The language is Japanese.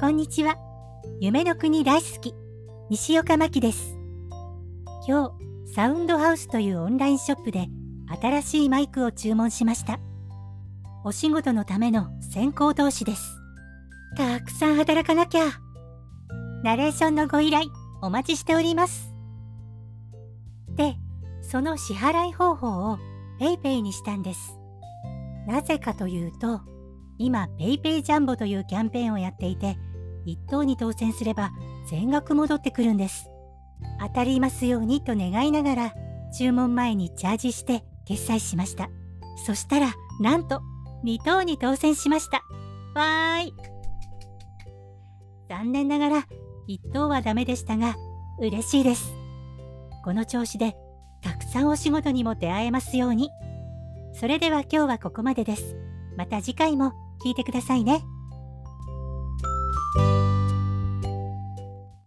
こんにちは。夢の国大好き、西岡真希です。今日、サウンドハウスというオンラインショップで新しいマイクを注文しました。お仕事のための先行投資です。たくさん働かなきゃ。ナレーションのご依頼、お待ちしております。で、その支払い方法を PayPay にしたんです。なぜかというと、今 PayPay ジャンボというキャンペーンをやっていて、1等に当選すれば全額戻ってくるんです。当たりますようにと願いながら、注文前にチャージして決済しました。そしたら、なんと2等に当選しました。わーい。残念ながら1等はダメでしたが、嬉しいです。この調子でたくさんお仕事にも出会えますように。それでは今日はここまでです。また次回も聞いてくださいね。